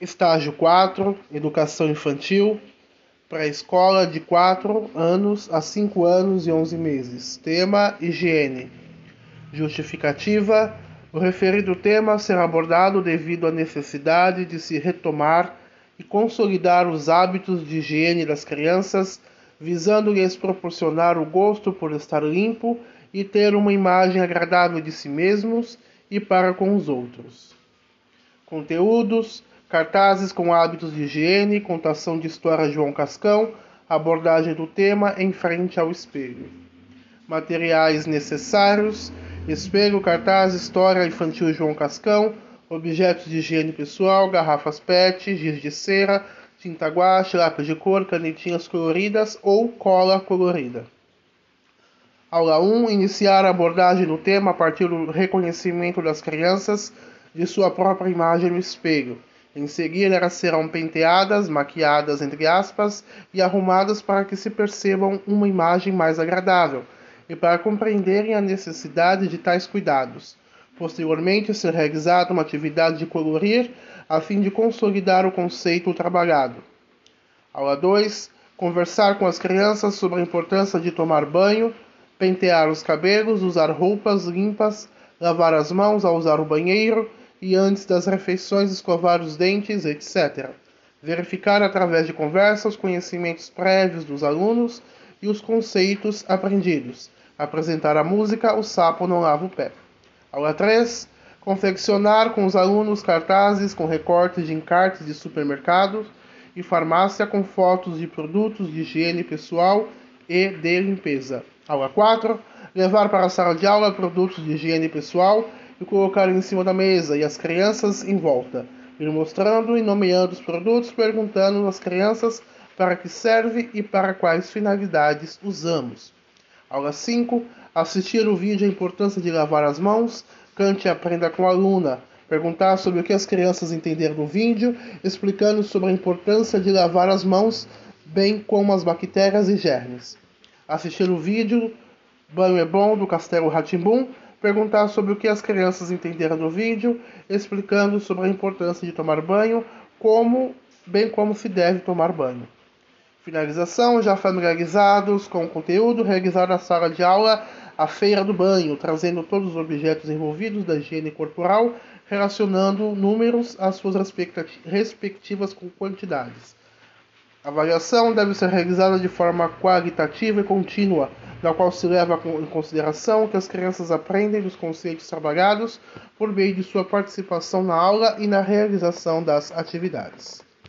Estágio 4, Educação Infantil, pré-escola de 4 anos a 5 anos e 11 meses. Tema: Higiene. Justificativa: O referido tema será abordado devido à necessidade de se retomar e consolidar os hábitos de higiene das crianças, visando lhes proporcionar o gosto por estar limpo e ter uma imagem agradável de si mesmos e para com os outros. Conteúdos: cartazes com hábitos de higiene, contação de história João Cascão, abordagem do tema em frente ao espelho. Materiais necessários: espelho, cartaz, história infantil João Cascão, objetos de higiene pessoal, garrafas PET, giz de cera, tinta guache, lápis de cor, canetinhas coloridas ou cola colorida. Aula 1. Iniciar a abordagem do tema a partir do reconhecimento das crianças de sua própria imagem no espelho. Em seguida, elas serão penteadas, maquiadas, entre aspas, e arrumadas para que se percebam uma imagem mais agradável e para compreenderem a necessidade de tais cuidados. Posteriormente, ser realizada uma atividade de colorir a fim de consolidar o conceito trabalhado. Aula 2. Conversar com as crianças sobre a importância de tomar banho, pentear os cabelos, usar roupas limpas, lavar as mãos ao usar o banheiro e antes das refeições escovar os dentes, etc. Verificar através de conversa os conhecimentos prévios dos alunos e os conceitos aprendidos. Apresentar a música O Sapo Não Lava o Pé. Aula 3. Confeccionar com os alunos cartazes com recortes de encartes de supermercados e farmácia com fotos de produtos de higiene pessoal e de limpeza. Aula 4. Levar para a sala de aula produtos de higiene pessoal e colocar em cima da mesa e as crianças em volta, ir mostrando e nomeando os produtos, perguntando às crianças para que serve e para quais finalidades usamos. Aula 5. Assistir o vídeo A Importância de Lavar as Mãos, cante e aprenda com a aluna. Perguntar sobre o que as crianças entenderam do vídeo, explicando sobre a importância de lavar as mãos, bem como as bactérias e germes. Assistir o vídeo Banho é Bom do Castelo Ratimbum, perguntar sobre o que as crianças entenderam do vídeo, explicando sobre a importância de tomar banho, como bem como se deve tomar banho. Finalização, já familiarizados com o conteúdo, realizar na sala de aula a feira do banho, trazendo todos os objetos envolvidos da higiene corporal, relacionando números às suas respectivas quantidades. A avaliação deve ser realizada de forma qualitativa e contínua, na qual se leva em consideração que as crianças aprendem dos conceitos trabalhados por meio de sua participação na aula e na realização das atividades.